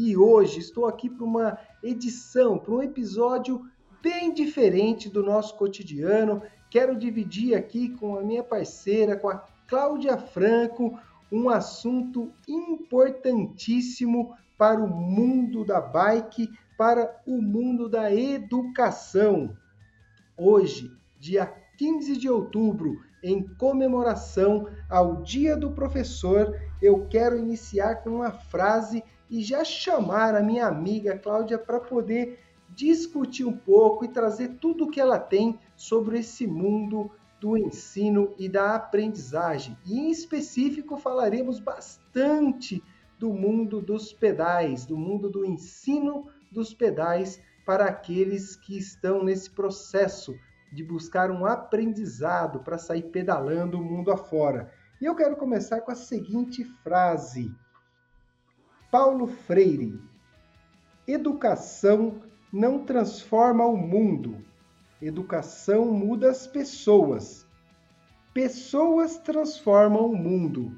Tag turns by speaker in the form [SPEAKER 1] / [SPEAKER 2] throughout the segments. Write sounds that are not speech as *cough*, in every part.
[SPEAKER 1] E hoje estou aqui para uma edição, para um episódio bem diferente do nosso cotidiano. Quero dividir aqui com a minha parceira, com a Cláudia Franco, um assunto importantíssimo para o mundo da bike, para o mundo da educação. Hoje, dia 15 de outubro, em comemoração ao Dia do Professor, eu quero iniciar com uma frase e já chamar a minha amiga Cláudia para poder discutir um pouco e trazer tudo o que ela tem sobre esse mundo do ensino e da aprendizagem. E em específico falaremos bastante do mundo dos pedais, do mundo do ensino dos pedais para aqueles que estão nesse processo de buscar um aprendizado para sair pedalando o mundo afora. E eu quero começar com a seguinte frase: Paulo Freire. Educação não transforma o mundo. Educação muda as pessoas. Pessoas transformam o mundo.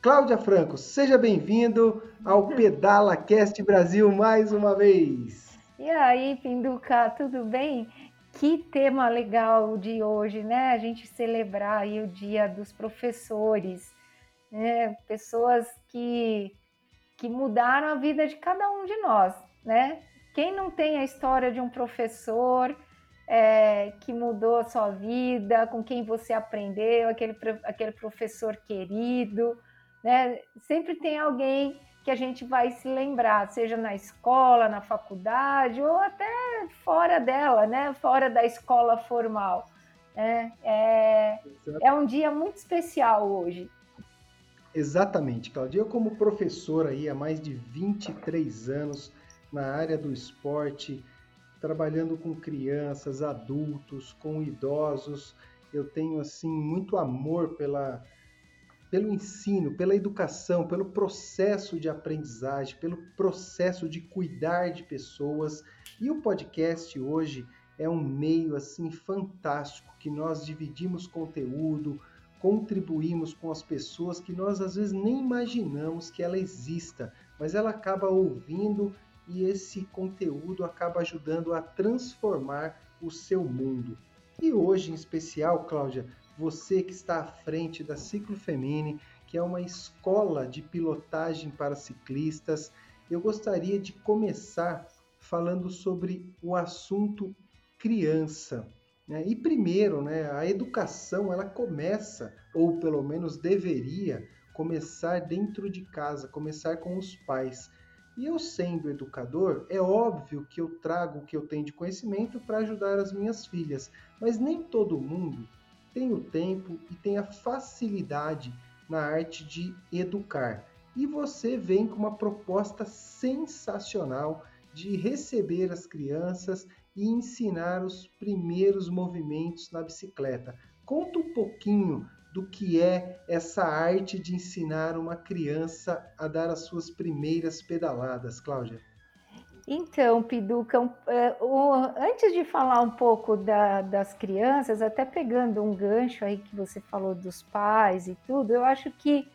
[SPEAKER 1] Cláudia Franco, seja bem-vindo ao *laughs* Pedala Cast Brasil mais uma vez.
[SPEAKER 2] E aí, Pinduca, tudo bem? Que tema legal de hoje, né? A gente celebrar aí o Dia dos Professores, né? Pessoas que que mudaram a vida de cada um de nós, né? Quem não tem a história de um professor é, que mudou a sua vida, com quem você aprendeu, aquele, aquele professor querido, né? Sempre tem alguém que a gente vai se lembrar, seja na escola, na faculdade ou até fora dela, né? Fora da escola formal. Né? É, é um dia muito especial hoje.
[SPEAKER 1] Exatamente, Claudia. Eu, como professor aí há mais de 23 anos na área do esporte, trabalhando com crianças, adultos, com idosos, eu tenho assim muito amor pela pelo ensino, pela educação, pelo processo de aprendizagem, pelo processo de cuidar de pessoas. E o podcast hoje é um meio assim fantástico que nós dividimos conteúdo, contribuímos com as pessoas que nós às vezes nem imaginamos que ela exista, mas ela acaba ouvindo e esse conteúdo acaba ajudando a transformar o seu mundo. E hoje, em especial, Cláudia, você que está à frente da Ciclo Femini, que é uma escola de pilotagem para ciclistas, eu gostaria de começar falando sobre o assunto criança. Né? E primeiro, né, a educação ela começa, ou pelo menos deveria começar dentro de casa, começar com os pais. E eu sendo educador, é óbvio que eu trago o que eu tenho de conhecimento para ajudar as minhas filhas, mas nem todo mundo tem o tempo e tem a facilidade na arte de educar. E você vem com uma proposta sensacional de receber as crianças e ensinar os primeiros movimentos na bicicleta. Conta um pouquinho do que é essa arte de ensinar uma criança a dar as suas primeiras pedaladas, Cláudia.
[SPEAKER 2] Então, Piduca, é, antes de falar um pouco da, das crianças, até pegando um gancho aí que você falou dos pais e tudo, eu acho que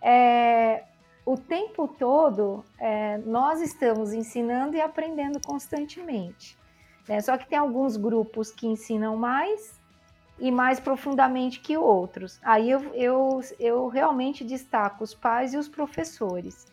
[SPEAKER 2] é, o tempo todo é, nós estamos ensinando e aprendendo constantemente. Né? Só que tem alguns grupos que ensinam mais e mais profundamente que outros. Aí eu, eu, eu realmente destaco os pais e os professores.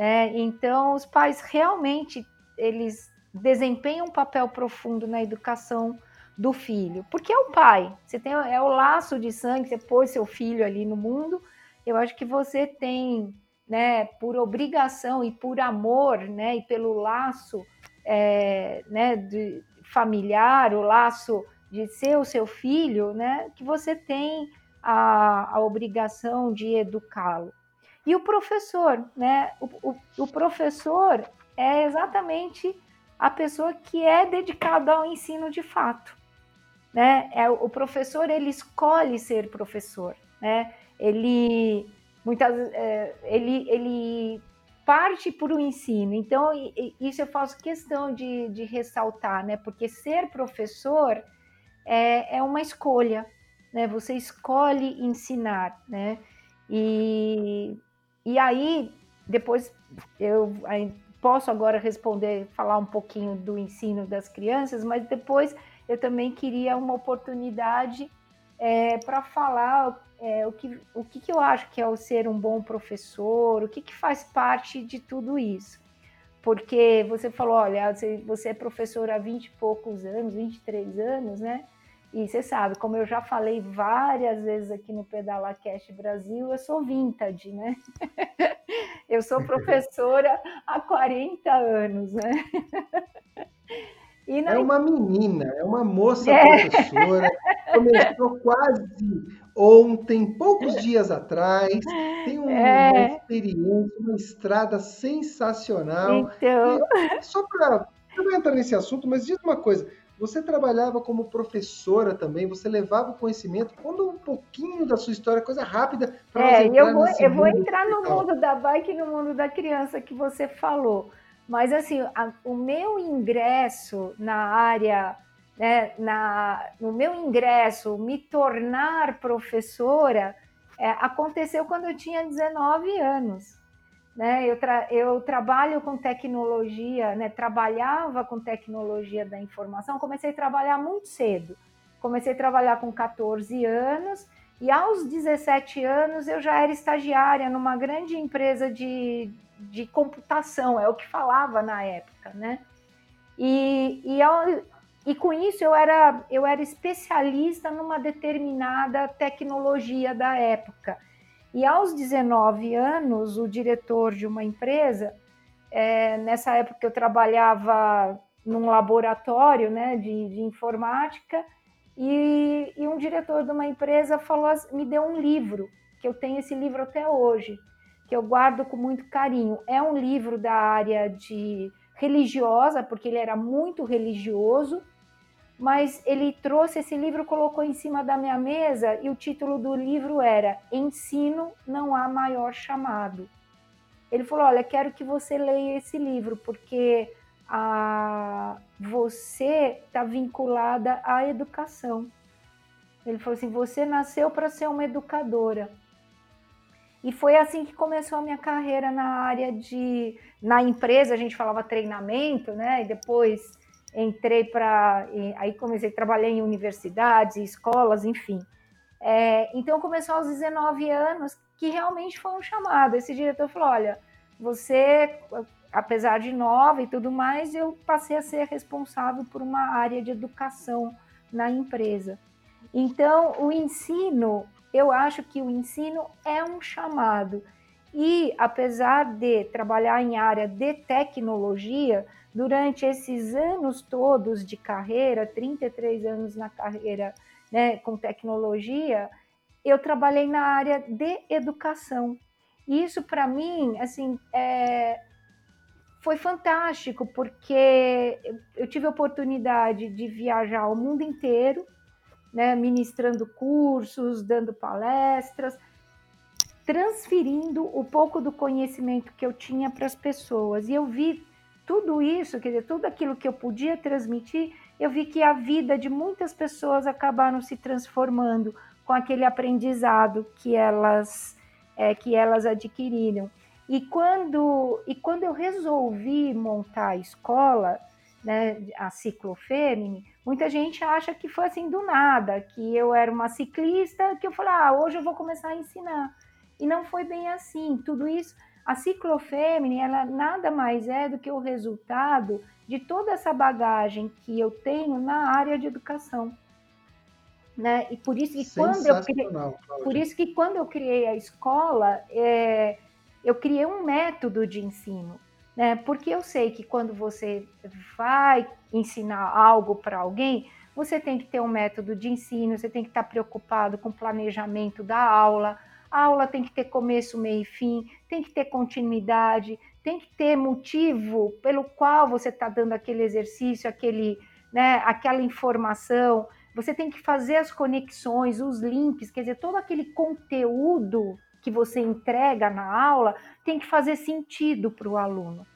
[SPEAKER 2] Né? Então, os pais realmente eles desempenham um papel profundo na educação do filho, porque é o pai, você tem é o laço de sangue, você pôs seu filho ali no mundo. Eu acho que você tem, né, por obrigação e por amor, né, e pelo laço é, né, de, familiar, o laço de ser o seu filho, né, que você tem a, a obrigação de educá-lo. E o professor, né? O, o, o professor é exatamente a pessoa que é dedicada ao ensino de fato, né? É o professor ele escolhe ser professor, né? Ele muitas é, ele ele parte para o ensino. Então isso eu faço questão de, de ressaltar, né? Porque ser professor é, é uma escolha, né? Você escolhe ensinar, né? E, e aí, depois eu posso agora responder, falar um pouquinho do ensino das crianças, mas depois eu também queria uma oportunidade é, para falar é, o, que, o que, que eu acho que é o ser um bom professor, o que, que faz parte de tudo isso. Porque você falou, olha, você, você é professor há 20 e poucos anos, 23 anos, né? E você sabe, como eu já falei várias vezes aqui no Pedala Cash Brasil, eu sou vintage, né? *laughs* eu sou professora há 40 anos, né?
[SPEAKER 1] É uma menina, é uma moça é. professora, começou quase ontem, poucos dias atrás, tem uma é. experiência, uma estrada sensacional. Então... E só para não entrar nesse assunto, mas diz uma coisa, você trabalhava como professora também, você levava o conhecimento. Conta um pouquinho da sua história, coisa rápida.
[SPEAKER 2] É, eu vou, eu vou entrar no mundo da bike e no mundo da criança que você falou. Mas, assim, a, o meu ingresso na área, né, na, no meu ingresso, me tornar professora, é, aconteceu quando eu tinha 19 anos. Né? Eu, tra eu trabalho com tecnologia, né? trabalhava com tecnologia da informação, comecei a trabalhar muito cedo. Comecei a trabalhar com 14 anos e aos 17 anos eu já era estagiária numa grande empresa de, de computação, é o que falava na época, né? E, e, ao, e com isso eu era, eu era especialista numa determinada tecnologia da época. E aos 19 anos, o diretor de uma empresa, é, nessa época eu trabalhava num laboratório né, de, de informática, e, e, um diretor de uma empresa falou, me deu um livro, que eu tenho esse livro até hoje, que eu guardo com muito carinho. É um livro da área de religiosa, porque ele era muito religioso, mas ele trouxe esse livro, colocou em cima da minha mesa e o título do livro era Ensino não há maior chamado. Ele falou: Olha, quero que você leia esse livro, porque a, você está vinculada à educação. Ele falou assim: Você nasceu para ser uma educadora. E foi assim que começou a minha carreira na área de. Na empresa, a gente falava treinamento, né? E depois entrei para. Aí comecei a trabalhar em universidades, escolas, enfim. É, então começou aos 19 anos, que realmente foi um chamado. Esse diretor falou: olha, você, apesar de nova e tudo mais, eu passei a ser responsável por uma área de educação na empresa. Então, o ensino, eu acho que o ensino é um chamado. E apesar de trabalhar em área de tecnologia, durante esses anos todos de carreira, 33 anos na carreira né, com tecnologia, eu trabalhei na área de educação. E isso para mim, assim, é, foi fantástico, porque eu tive a oportunidade de viajar ao mundo inteiro, né, ministrando cursos, dando palestras, transferindo o pouco do conhecimento que eu tinha para as pessoas. E eu vi tudo isso, quer dizer, tudo aquilo que eu podia transmitir, eu vi que a vida de muitas pessoas acabaram se transformando com aquele aprendizado que elas é, que elas adquiriram. E quando, e quando eu resolvi montar a escola, né, a Ciclofemini, muita gente acha que foi assim do nada, que eu era uma ciclista, que eu falei, ah, hoje eu vou começar a ensinar. E não foi bem assim. Tudo isso a ciclofêmine, ela nada mais é do que o resultado de toda essa bagagem que eu tenho na área de educação. Né? E por isso que quando eu criei, por isso que quando eu criei a escola, é, eu criei um método de ensino, né? Porque eu sei que quando você vai ensinar algo para alguém, você tem que ter um método de ensino, você tem que estar preocupado com o planejamento da aula, Aula tem que ter começo, meio e fim, tem que ter continuidade, tem que ter motivo pelo qual você está dando aquele exercício, aquele, né, aquela informação. Você tem que fazer as conexões, os links, quer dizer, todo aquele conteúdo que você entrega na aula tem que fazer sentido para o aluno.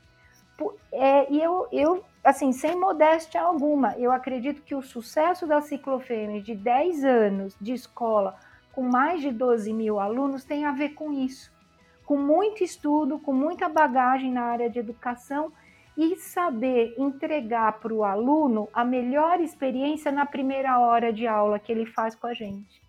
[SPEAKER 2] É, e eu, eu, assim, sem modéstia alguma, eu acredito que o sucesso da Ciclofêmea de 10 anos de escola, com mais de 12 mil alunos, tem a ver com isso. Com muito estudo, com muita bagagem na área de educação e saber entregar para o aluno a melhor experiência na primeira hora de aula que ele faz com a gente.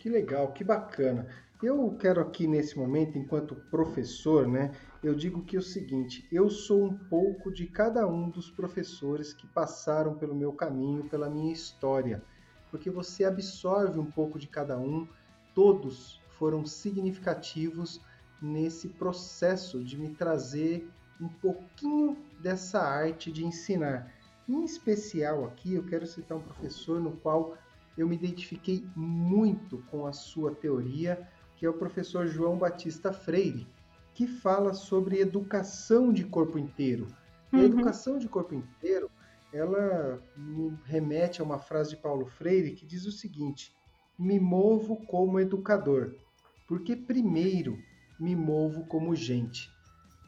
[SPEAKER 1] Que legal, que bacana. Eu quero aqui nesse momento, enquanto professor, né, eu digo que é o seguinte: eu sou um pouco de cada um dos professores que passaram pelo meu caminho, pela minha história, porque você absorve um pouco de cada um, todos foram significativos nesse processo de me trazer um pouquinho dessa arte de ensinar. Em especial aqui, eu quero citar um professor no qual eu me identifiquei muito com a sua teoria, que é o professor João Batista Freire, que fala sobre educação de corpo inteiro. Uhum. a educação de corpo inteiro, ela me remete a uma frase de Paulo Freire que diz o seguinte: me movo como educador, porque primeiro me movo como gente.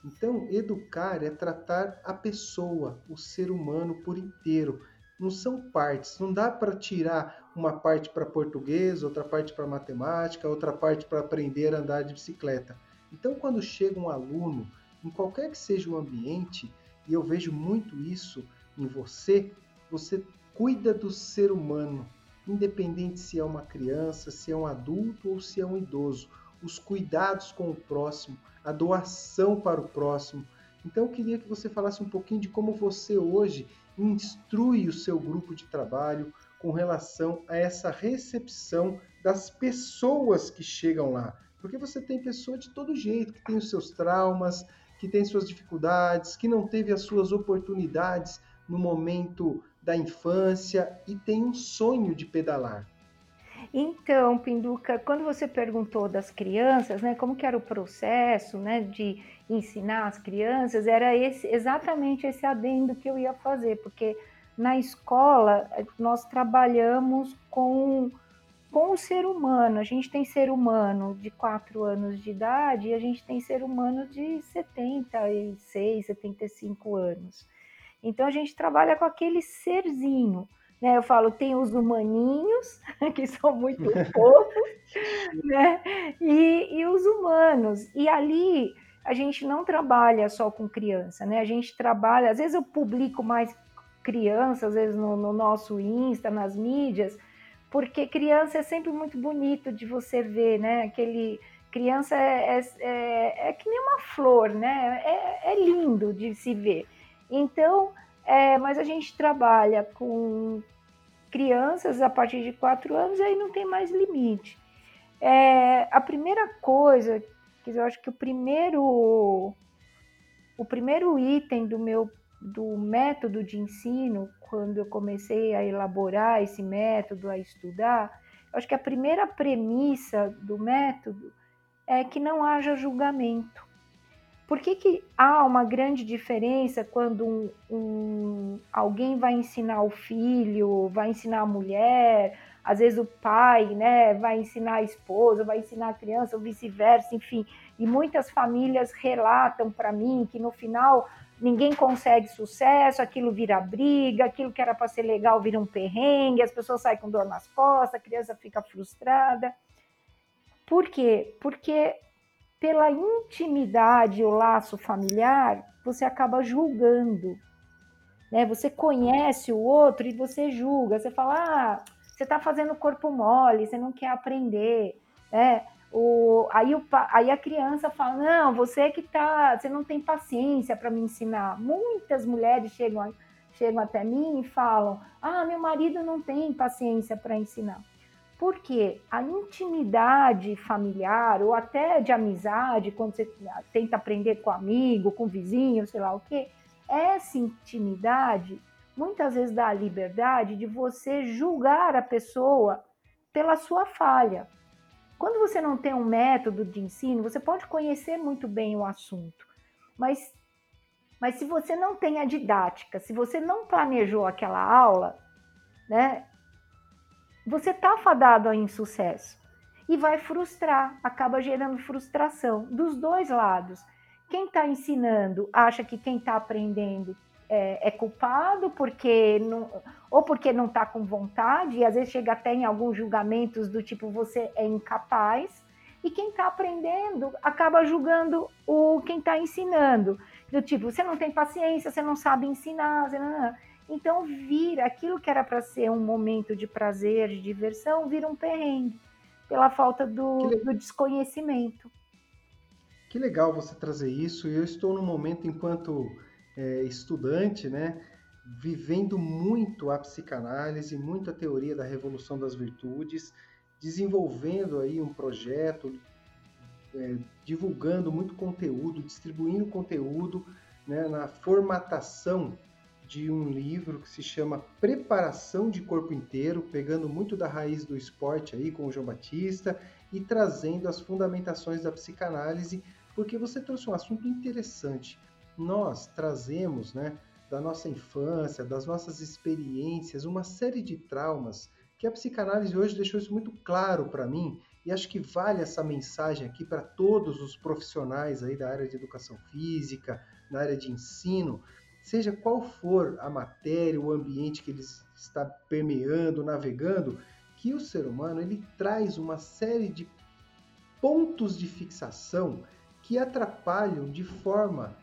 [SPEAKER 1] Então, educar é tratar a pessoa, o ser humano por inteiro, não são partes. Não dá para tirar uma parte para português, outra parte para matemática, outra parte para aprender a andar de bicicleta. Então, quando chega um aluno, em qualquer que seja o ambiente, e eu vejo muito isso em você, você cuida do ser humano, independente se é uma criança, se é um adulto ou se é um idoso. Os cuidados com o próximo, a doação para o próximo. Então, eu queria que você falasse um pouquinho de como você hoje instrui o seu grupo de trabalho com relação a essa recepção das pessoas que chegam lá. Porque você tem pessoa de todo jeito, que tem os seus traumas, que tem suas dificuldades, que não teve as suas oportunidades no momento da infância e tem um sonho de pedalar.
[SPEAKER 2] Então, Pinduca, quando você perguntou das crianças, né, como que era o processo, né, de ensinar as crianças, era esse, exatamente esse adendo que eu ia fazer, porque na escola nós trabalhamos com, com o ser humano. A gente tem ser humano de 4 anos de idade e a gente tem ser humano de 76, 75 anos. Então a gente trabalha com aquele serzinho. Né, eu falo, tem os humaninhos, *laughs* que são muito *laughs* fofos, né? E, e os humanos. E ali a gente não trabalha só com criança, né? A gente trabalha, às vezes eu publico mais criança, às vezes no, no nosso Insta, nas mídias, porque criança é sempre muito bonito de você ver, né? Aquele criança é, é, é, é que nem uma flor, né? É, é lindo de se ver. Então, é, mas a gente trabalha com crianças a partir de quatro anos e aí não tem mais limite. É, a primeira coisa eu acho que o primeiro o primeiro item do meu do método de ensino, quando eu comecei a elaborar esse método, a estudar, eu acho que a primeira premissa do método é que não haja julgamento. Por que, que há uma grande diferença quando um, um, alguém vai ensinar o filho, vai ensinar a mulher, às vezes o pai, né, vai ensinar a esposa, vai ensinar a criança, ou vice-versa, enfim. E muitas famílias relatam para mim que no final ninguém consegue sucesso, aquilo vira briga, aquilo que era para ser legal vira um perrengue, as pessoas saem com dor nas costas, a criança fica frustrada. Por quê? Porque pela intimidade, o laço familiar, você acaba julgando. Né? Você conhece o outro e você julga. Você fala, ah, você está fazendo corpo mole, você não quer aprender, né? O, aí, o, aí a criança fala, não, você que tá, você não tem paciência para me ensinar. Muitas mulheres chegam, chegam até mim e falam, ah, meu marido não tem paciência para ensinar. Porque a intimidade familiar ou até de amizade, quando você tenta aprender com amigo, com vizinho, sei lá o quê, essa intimidade muitas vezes dá a liberdade de você julgar a pessoa pela sua falha. Quando você não tem um método de ensino, você pode conhecer muito bem o assunto, mas, mas se você não tem a didática, se você não planejou aquela aula, né, você está fadado a insucesso. E vai frustrar, acaba gerando frustração dos dois lados. Quem está ensinando acha que quem está aprendendo é, é, culpado porque não, ou porque não está com vontade, e às vezes chega até em alguns julgamentos do tipo você é incapaz, e quem está aprendendo acaba julgando o quem está ensinando, do tipo você não tem paciência, você não sabe ensinar, não... então vira aquilo que era para ser um momento de prazer, de diversão, vira um perrengue pela falta do, do desconhecimento.
[SPEAKER 1] Que legal você trazer isso. Eu estou no momento enquanto é, estudante, né, vivendo muito a psicanálise, muito a teoria da revolução das virtudes, desenvolvendo aí um projeto, é, divulgando muito conteúdo, distribuindo conteúdo né, na formatação de um livro que se chama Preparação de Corpo Inteiro, pegando muito da raiz do esporte aí com o João Batista e trazendo as fundamentações da psicanálise, porque você trouxe um assunto interessante. Nós trazemos, né, da nossa infância, das nossas experiências, uma série de traumas que a psicanálise hoje deixou isso muito claro para mim e acho que vale essa mensagem aqui para todos os profissionais aí da área de educação física, na área de ensino, seja qual for a matéria, o ambiente que ele está permeando, navegando, que o ser humano ele traz uma série de pontos de fixação que atrapalham de forma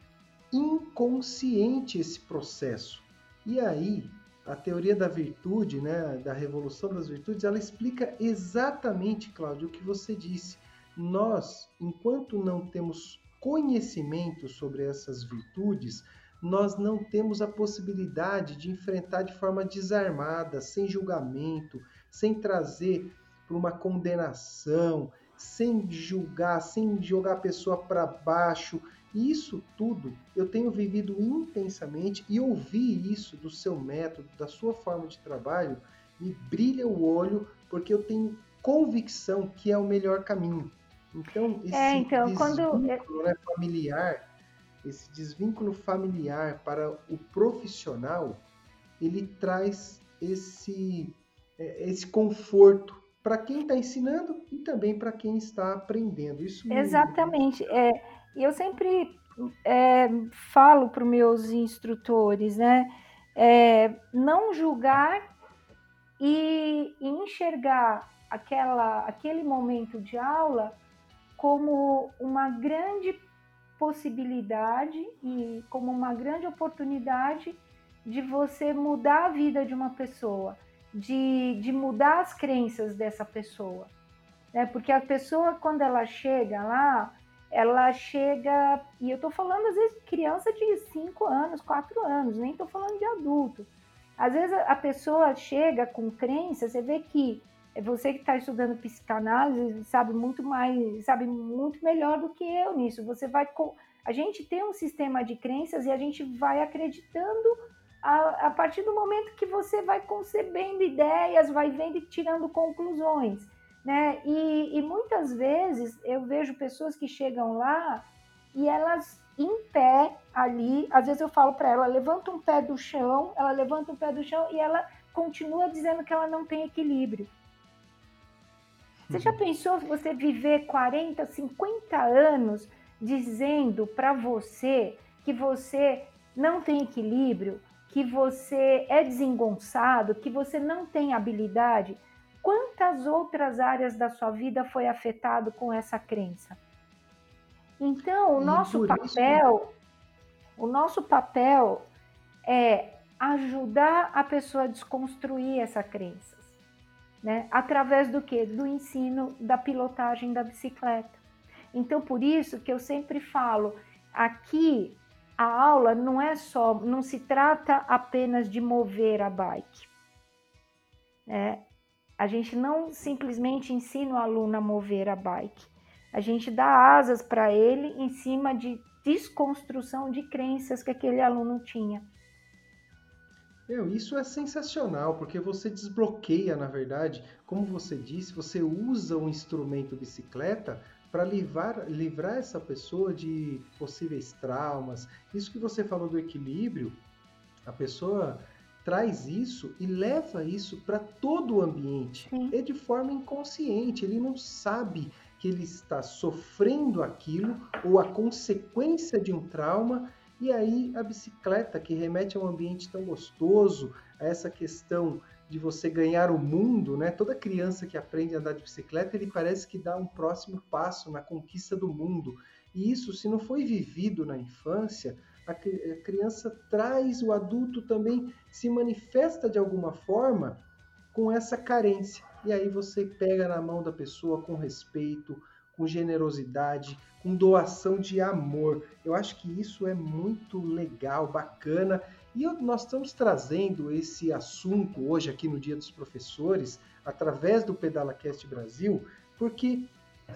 [SPEAKER 1] inconsciente esse processo. E aí, a teoria da virtude, né, da revolução das virtudes, ela explica exatamente, Cláudio, o que você disse. Nós, enquanto não temos conhecimento sobre essas virtudes, nós não temos a possibilidade de enfrentar de forma desarmada, sem julgamento, sem trazer para uma condenação, sem julgar, sem jogar a pessoa para baixo, isso tudo eu tenho vivido intensamente e ouvir isso do seu método, da sua forma de trabalho, me brilha o olho porque eu tenho convicção que é o melhor caminho. Então, esse é, então, quando... né, familiar, esse desvínculo familiar para o profissional, ele traz esse, é, esse conforto para quem está ensinando e também para quem está aprendendo. Isso
[SPEAKER 2] Exatamente. É, e eu sempre é, falo para os meus instrutores, né? É, não julgar e, e enxergar aquela, aquele momento de aula como uma grande possibilidade e como uma grande oportunidade de você mudar a vida de uma pessoa, de, de mudar as crenças dessa pessoa. Né? Porque a pessoa, quando ela chega lá, ela chega, e eu estou falando às vezes criança de 5 anos, 4 anos, nem estou falando de adulto. Às vezes a pessoa chega com crença, você vê que é você que está estudando psicanálise sabe muito mais, sabe muito melhor do que eu nisso. Você vai a gente tem um sistema de crenças e a gente vai acreditando a, a partir do momento que você vai concebendo ideias, vai vendo e tirando conclusões né? E, e muitas vezes eu vejo pessoas que chegam lá e elas em pé ali, às vezes eu falo para ela, levanta um pé do chão, ela levanta um pé do chão e ela continua dizendo que ela não tem equilíbrio. Você já uhum. pensou você viver 40, 50 anos dizendo para você que você não tem equilíbrio, que você é desengonçado, que você não tem habilidade? quantas outras áreas da sua vida foi afetado com essa crença? Então, o nosso papel, isso... o nosso papel é ajudar a pessoa a desconstruir essa crença, né? Através do que? Do ensino da pilotagem da bicicleta. Então, por isso que eu sempre falo, aqui a aula não é só, não se trata apenas de mover a bike. É, a gente não simplesmente ensina o aluno a mover a bike. A gente dá asas para ele em cima de desconstrução de crenças que aquele aluno tinha.
[SPEAKER 1] Meu, isso é sensacional, porque você desbloqueia, na verdade, como você disse, você usa o instrumento bicicleta para livrar, livrar essa pessoa de possíveis traumas. Isso que você falou do equilíbrio, a pessoa traz isso e leva isso para todo o ambiente. Sim. É de forma inconsciente, ele não sabe que ele está sofrendo aquilo ou a consequência de um trauma e aí a bicicleta, que remete a um ambiente tão gostoso, a essa questão de você ganhar o mundo, né? Toda criança que aprende a andar de bicicleta, ele parece que dá um próximo passo na conquista do mundo. E isso, se não foi vivido na infância, a criança traz, o adulto também se manifesta de alguma forma com essa carência. E aí você pega na mão da pessoa com respeito, com generosidade, com doação de amor. Eu acho que isso é muito legal, bacana. E nós estamos trazendo esse assunto hoje aqui no Dia dos Professores, através do PedalaCast Brasil, porque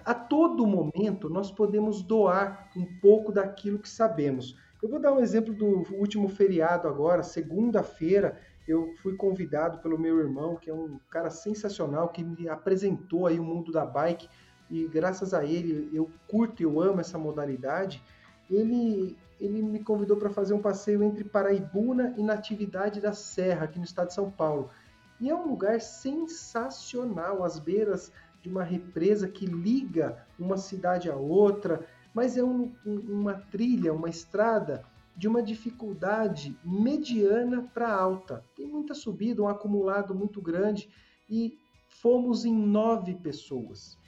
[SPEAKER 1] a todo momento nós podemos doar um pouco daquilo que sabemos. Eu vou dar um exemplo do último feriado agora, segunda-feira, eu fui convidado pelo meu irmão, que é um cara sensacional, que me apresentou aí o mundo da bike e graças a ele eu curto e eu amo essa modalidade. Ele, ele me convidou para fazer um passeio entre Paraibuna e Natividade da Serra, aqui no estado de São Paulo. E é um lugar sensacional, às beiras de uma represa que liga uma cidade a outra, mas é um, uma trilha, uma estrada de uma dificuldade mediana para alta. Tem muita subida, um acumulado muito grande e fomos em nove pessoas.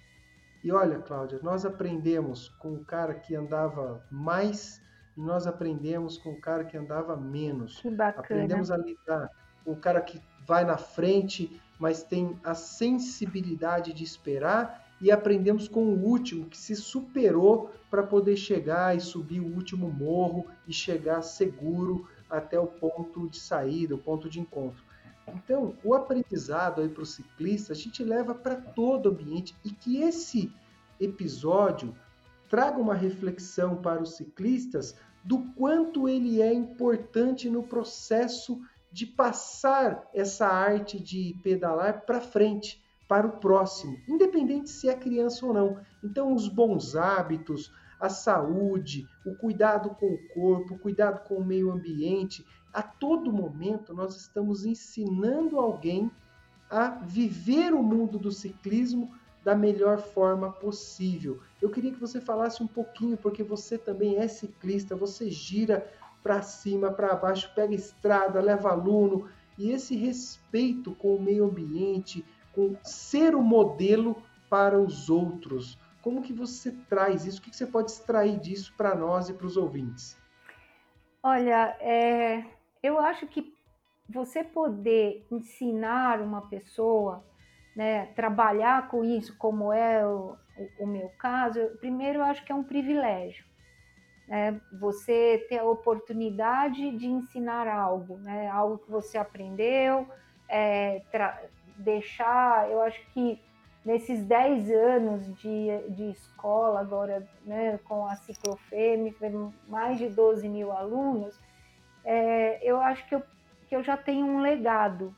[SPEAKER 1] E olha, Cláudia, nós aprendemos com o cara que andava mais e nós aprendemos com o cara que andava menos.
[SPEAKER 2] Que bacana.
[SPEAKER 1] Aprendemos a lidar com o cara que vai na frente, mas tem a sensibilidade de esperar e aprendemos com o último que se superou para poder chegar e subir o último morro e chegar seguro até o ponto de saída, o ponto de encontro. Então, o aprendizado aí para o ciclista, a gente leva para todo o ambiente e que esse episódio traga uma reflexão para os ciclistas do quanto ele é importante no processo de passar essa arte de pedalar para frente, para o próximo, independente se é criança ou não. Então, os bons hábitos, a saúde, o cuidado com o corpo, o cuidado com o meio ambiente, a todo momento nós estamos ensinando alguém a viver o mundo do ciclismo da melhor forma possível. Eu queria que você falasse um pouquinho, porque você também é ciclista, você gira para cima, para baixo, pega estrada, leva aluno, e esse respeito com o meio ambiente, com ser o modelo para os outros. Como que você traz isso? O que você pode extrair disso para nós e para os ouvintes?
[SPEAKER 2] Olha, é, eu acho que você poder ensinar uma pessoa, né, trabalhar com isso, como é o, o, o meu caso, primeiro eu acho que é um privilégio. Né, você ter a oportunidade de ensinar algo, né, algo que você aprendeu, é, deixar, eu acho que nesses 10 anos de, de escola, agora né, com a Ciclofeme, mais de 12 mil alunos, é, eu acho que eu, que eu já tenho um legado.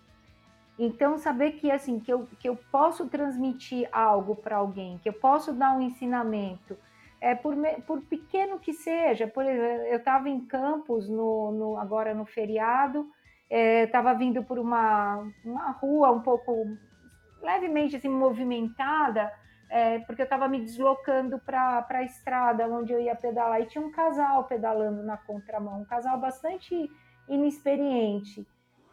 [SPEAKER 2] Então, saber que assim que eu, que eu posso transmitir algo para alguém, que eu posso dar um ensinamento, é por, por pequeno que seja. Por exemplo, eu estava em Campos no, no, agora no feriado, estava é, vindo por uma, uma rua um pouco levemente assim, movimentada, é, porque eu estava me deslocando para a estrada onde eu ia pedalar e tinha um casal pedalando na contramão, um casal bastante inexperiente.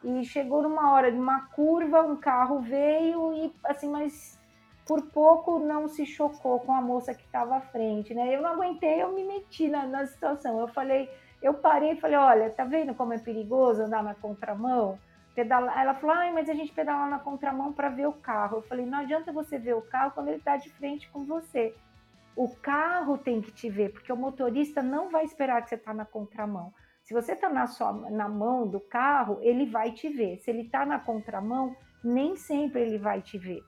[SPEAKER 2] E chegou numa hora de uma curva, um carro veio e assim, mas por pouco não se chocou com a moça que estava à frente, né? Eu não aguentei, eu me meti na, na situação. Eu falei, eu parei e falei, olha, tá vendo como é perigoso andar na contramão? Pedala... Ela falou, Ai, mas a gente pedala na contramão para ver o carro. Eu falei, não adianta você ver o carro quando ele está de frente com você. O carro tem que te ver, porque o motorista não vai esperar que você está na contramão. Se você está na, na mão do carro, ele vai te ver. Se ele está na contramão, nem sempre ele vai te ver.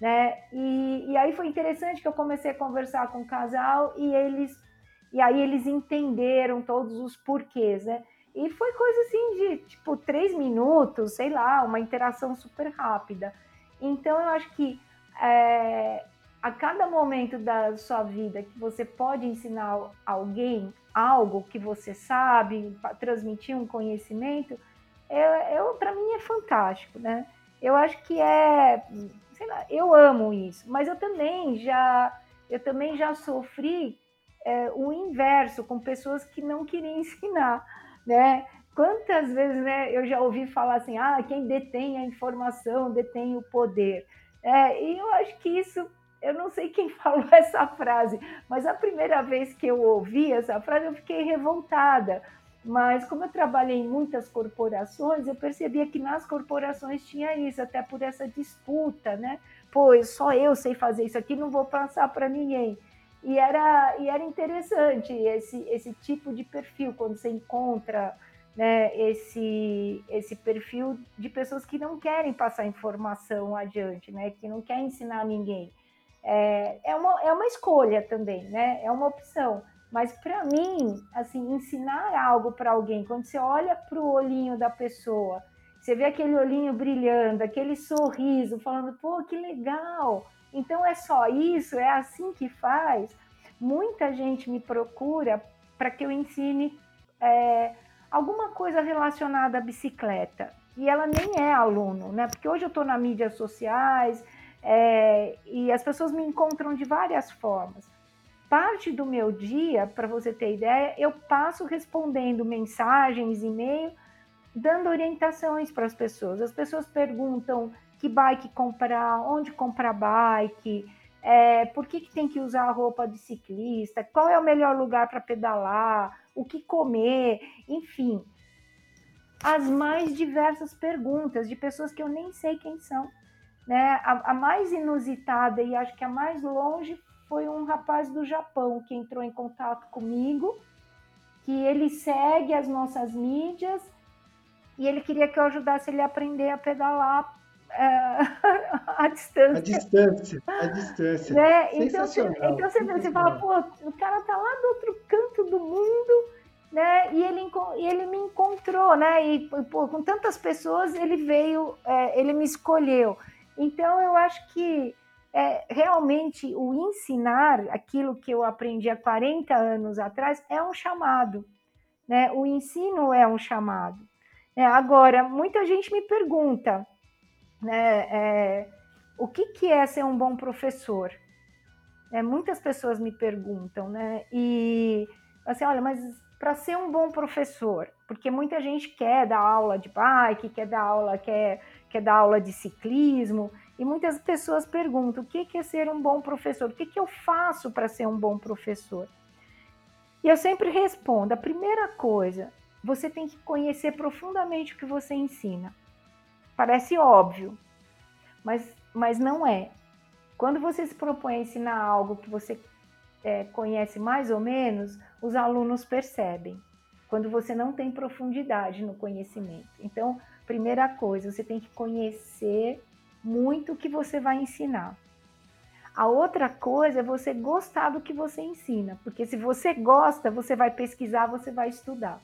[SPEAKER 2] Né? E, e aí foi interessante que eu comecei a conversar com o casal e eles e aí eles entenderam todos os porquês, né? E foi coisa assim de tipo três minutos, sei lá, uma interação super rápida. Então eu acho que é, a cada momento da sua vida que você pode ensinar alguém algo que você sabe, transmitir um conhecimento, eu, eu para mim é fantástico, né? Eu acho que é, sei lá, eu amo isso, mas eu também já, eu também já sofri é, o inverso com pessoas que não queriam *laughs* ensinar, né? Quantas vezes né, eu já ouvi falar assim, ah, quem detém a informação detém o poder. É, e eu acho que isso, eu não sei quem *laughs* falou essa frase, mas a primeira vez que eu ouvi essa frase eu fiquei revoltada. Mas como eu trabalhei em muitas corporações, eu percebia que nas corporações tinha isso, até por essa disputa, né? Pô, só eu sei fazer isso aqui, não vou passar para ninguém. E era, e era interessante esse, esse tipo de perfil, quando você encontra né, esse, esse perfil de pessoas que não querem passar informação adiante, né, que não querem ensinar ninguém. É, é, uma, é uma escolha também, né, é uma opção. Mas para mim, assim, ensinar algo para alguém, quando você olha para o olhinho da pessoa, você vê aquele olhinho brilhando, aquele sorriso, falando, pô, que legal. Então é só isso, é assim que faz. Muita gente me procura para que eu ensine é, alguma coisa relacionada à bicicleta. E ela nem é aluno, né? Porque hoje eu estou nas mídias sociais é, e as pessoas me encontram de várias formas. Parte do meu dia, para você ter ideia, eu passo respondendo mensagens, e-mail, dando orientações para as pessoas. As pessoas perguntam que bike comprar, onde comprar bike, é, por que, que tem que usar a roupa de ciclista, qual é o melhor lugar para pedalar, o que comer, enfim. As mais diversas perguntas de pessoas que eu nem sei quem são. Né? A, a mais inusitada e acho que a mais longe foi um rapaz do Japão que entrou em contato comigo, que ele segue as nossas mídias e ele queria que eu ajudasse ele a aprender a pedalar a é, *laughs* distância.
[SPEAKER 1] A distância, a distância.
[SPEAKER 2] Né? Então, você, então você, você fala, pô, o cara tá lá do outro canto do mundo, né? E ele, ele me encontrou, né? E pô, com tantas pessoas ele veio, é, ele me escolheu. Então eu acho que é, realmente o ensinar aquilo que eu aprendi há 40 anos atrás é um chamado. Né? O ensino é um chamado. É, agora, muita gente me pergunta, né, é, o que, que é ser um bom professor? É, muitas pessoas me perguntam, né? E assim, olha, mas para ser um bom professor, porque muita gente quer dar aula de bike, quer dar aula, quer, quer dar aula de ciclismo, e muitas pessoas perguntam o que, que é ser um bom professor, o que, que eu faço para ser um bom professor? E eu sempre respondo: a primeira coisa, você tem que conhecer profundamente o que você ensina. Parece óbvio, mas, mas não é. Quando você se propõe a ensinar algo que você é, conhece mais ou menos, os alunos percebem. Quando você não tem profundidade no conhecimento. Então, primeira coisa, você tem que conhecer muito o que você vai ensinar. A outra coisa é você gostar do que você ensina, porque se você gosta, você vai pesquisar, você vai estudar.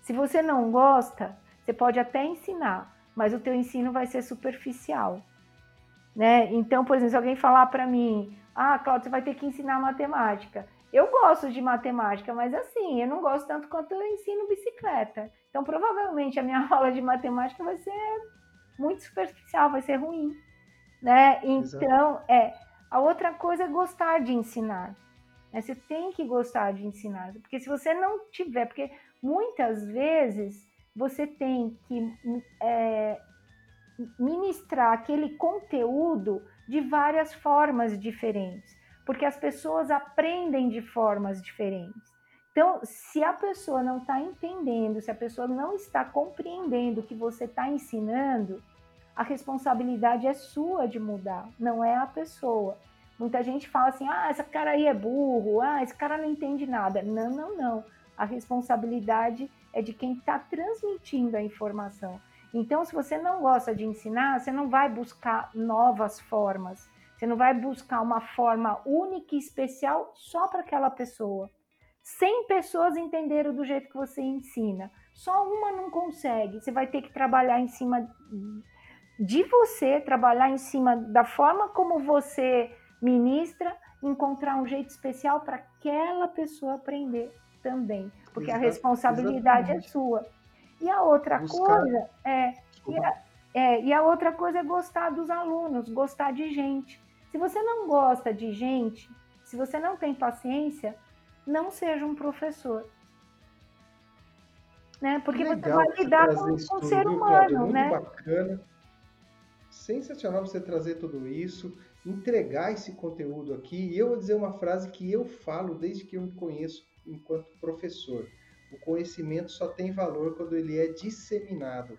[SPEAKER 2] Se você não gosta, você pode até ensinar, mas o teu ensino vai ser superficial. Né? Então, por exemplo, se alguém falar para mim, ah, Cláudia, você vai ter que ensinar matemática. Eu gosto de matemática, mas assim, eu não gosto tanto quanto eu ensino bicicleta. Então, provavelmente a minha *laughs* aula de matemática vai ser muito superficial, vai ser ruim, né? Então, Exato. é, a outra coisa é gostar de ensinar. Né? Você tem que gostar de ensinar, porque se você não tiver, porque muitas vezes você tem que é, ministrar aquele conteúdo de várias formas diferentes, porque as pessoas aprendem de formas diferentes. Então, se a pessoa não está entendendo, se a pessoa não está compreendendo o que você está ensinando, a responsabilidade é sua de mudar, não é a pessoa. Muita gente fala assim: ah, esse cara aí é burro, ah, esse cara não entende nada. Não, não, não. A responsabilidade é de quem está transmitindo a informação. Então, se você não gosta de ensinar, você não vai buscar novas formas. Você não vai buscar uma forma única e especial só para aquela pessoa. 100 pessoas entenderam do jeito que você ensina. Só uma não consegue. Você vai ter que trabalhar em cima de você, trabalhar em cima da forma como você ministra, encontrar um jeito especial para aquela pessoa aprender também, porque a responsabilidade é exatamente. é sua. E a outra Buscar... coisa é e a, é, e a outra coisa é gostar dos alunos, gostar de gente. Se você não gosta de gente, se você não tem paciência, não seja um professor né? Porque você vai lidar com, com o ser humano,
[SPEAKER 1] muito
[SPEAKER 2] né?
[SPEAKER 1] bacana. Sensacional você trazer tudo isso, entregar esse conteúdo aqui. E eu vou dizer uma frase que eu falo desde que eu me conheço enquanto professor. O conhecimento só tem valor quando ele é disseminado,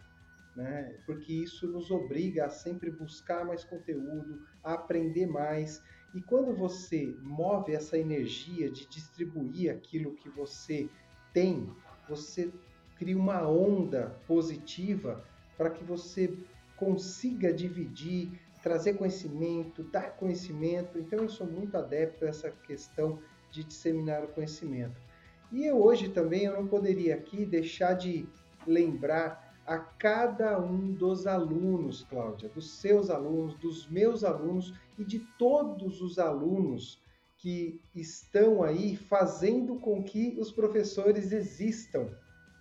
[SPEAKER 1] né? Porque isso nos obriga a sempre buscar mais conteúdo, a aprender mais. E quando você move essa energia de distribuir aquilo que você tem, você cria uma onda positiva para que você consiga dividir, trazer conhecimento, dar conhecimento. Então eu sou muito adepto a essa questão de disseminar o conhecimento. E eu hoje também eu não poderia aqui deixar de lembrar a cada um dos alunos, Cláudia, dos seus alunos, dos meus alunos e de todos os alunos que estão aí fazendo com que os professores existam.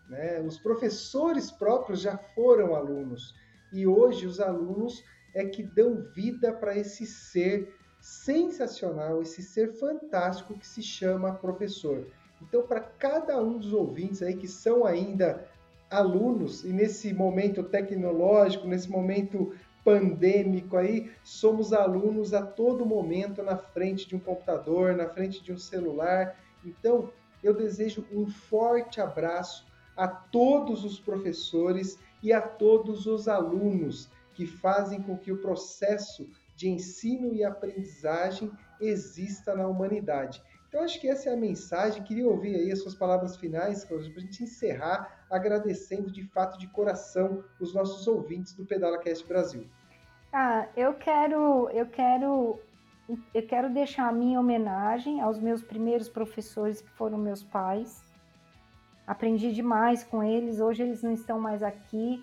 [SPEAKER 1] Né? Os professores próprios já foram alunos e hoje os alunos é que dão vida para esse ser sensacional, esse ser fantástico que se chama professor. Então, para cada um dos ouvintes aí que são ainda alunos e nesse momento tecnológico, nesse momento pandêmico aí, somos alunos a todo momento na frente de um computador, na frente de um celular. Então, eu desejo um forte abraço a todos os professores e a todos os alunos que fazem com que o processo de ensino e aprendizagem exista na humanidade. Então, acho que essa é a mensagem. Queria ouvir aí as suas palavras finais, para a gente encerrar, agradecendo de fato, de coração, os nossos ouvintes do Pedala Cast Brasil.
[SPEAKER 2] Ah, eu quero, eu quero, eu quero deixar a minha homenagem aos meus primeiros professores que foram meus pais, aprendi demais com eles. Hoje eles não estão mais aqui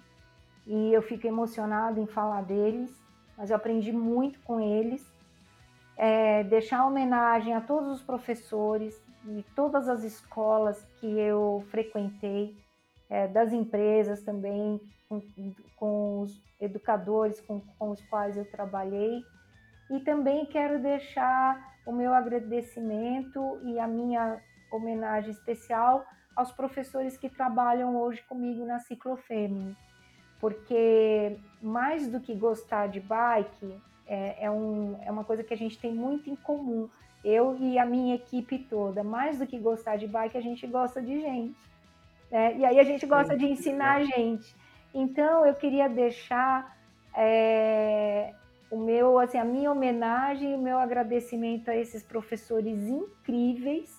[SPEAKER 2] e eu fico emocionada em falar deles, mas eu aprendi muito com eles. É, deixar homenagem a todos os professores de todas as escolas que eu frequentei, é, das empresas também, com, com os educadores com, com os quais eu trabalhei. E também quero deixar o meu agradecimento e a minha homenagem especial aos professores que trabalham hoje comigo na Ciclofêmea, porque mais do que gostar de bike, é, é, um, é uma coisa que a gente tem muito em comum, eu e a minha equipe toda. Mais do que gostar de bike, a gente gosta de gente. Né? E aí a gente gosta de ensinar a gente. Então eu queria deixar é, o meu, assim, a minha homenagem e o meu agradecimento a esses professores incríveis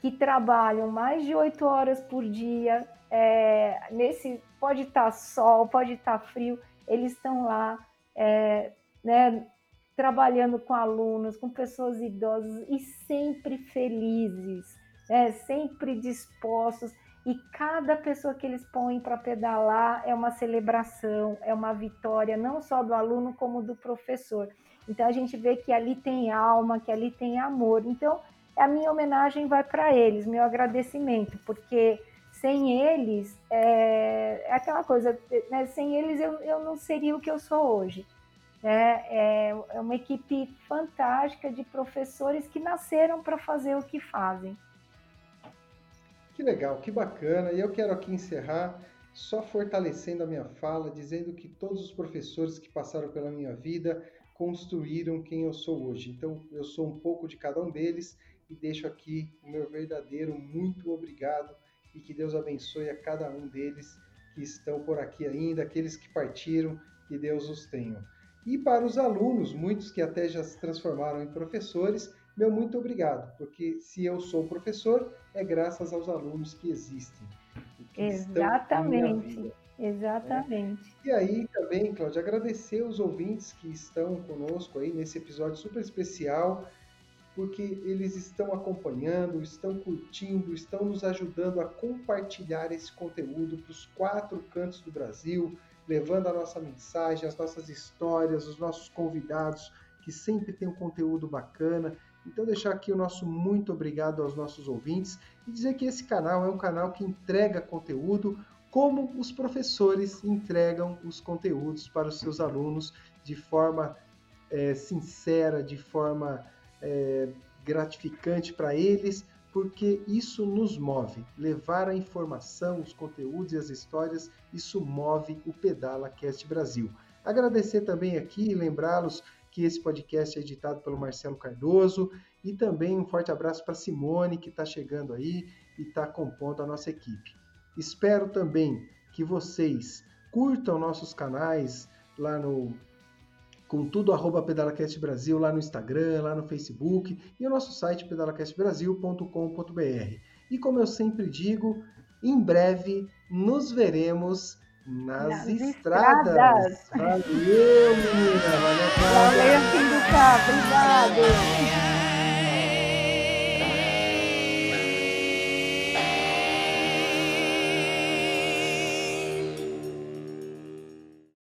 [SPEAKER 2] que trabalham mais de oito horas por dia, é, nesse pode estar tá sol, pode estar tá frio, eles estão lá, é, né, trabalhando com alunos, com pessoas idosas e sempre felizes, né, sempre dispostos. E cada pessoa que eles põem para pedalar é uma celebração, é uma vitória, não só do aluno, como do professor. Então a gente vê que ali tem alma, que ali tem amor. Então, a minha homenagem vai para eles, meu agradecimento, porque sem eles, é, é aquela coisa, né? sem eles eu, eu não seria o que eu sou hoje. Né? É, é uma equipe fantástica de professores que nasceram para fazer o que fazem.
[SPEAKER 1] Que legal, que bacana. E eu quero aqui encerrar só fortalecendo a minha fala, dizendo que todos os professores que passaram pela minha vida construíram quem eu sou hoje. Então, eu sou um pouco de cada um deles e deixo aqui o meu verdadeiro muito obrigado e que Deus abençoe a cada um deles que estão por aqui ainda, aqueles que partiram, que Deus os tenha. E para os alunos, muitos que até já se transformaram em professores, meu muito obrigado, porque se eu sou professor, é graças aos alunos que existem.
[SPEAKER 2] Que Exatamente. Exatamente.
[SPEAKER 1] É. E aí também, Cláudia, agradecer os ouvintes que estão conosco aí nesse episódio super especial porque eles estão acompanhando, estão curtindo, estão nos ajudando a compartilhar esse conteúdo para os quatro cantos do Brasil, levando a nossa mensagem, as nossas histórias, os nossos convidados, que sempre tem um conteúdo bacana. Então, deixar aqui o nosso muito obrigado aos nossos ouvintes e dizer que esse canal é um canal que entrega conteúdo como os professores entregam os conteúdos para os seus alunos de forma é, sincera, de forma é, gratificante para eles, porque isso nos move. Levar a informação, os conteúdos e as histórias, isso move o Pedala Cast Brasil. Agradecer também aqui e lembrá-los que esse podcast é editado pelo Marcelo Cardoso e também um forte abraço para Simone, que está chegando aí e está compondo a nossa equipe. Espero também que vocês curtam nossos canais lá no com tudo arroba pedalacast Brasil lá no Instagram, lá no Facebook e o nosso site pedalacastbrasil.com.br. E como eu sempre digo, em breve nos veremos nas, nas estradas. estradas.
[SPEAKER 2] Valeu, menina. Valeu, Valeu, Pinduca. Obrigado.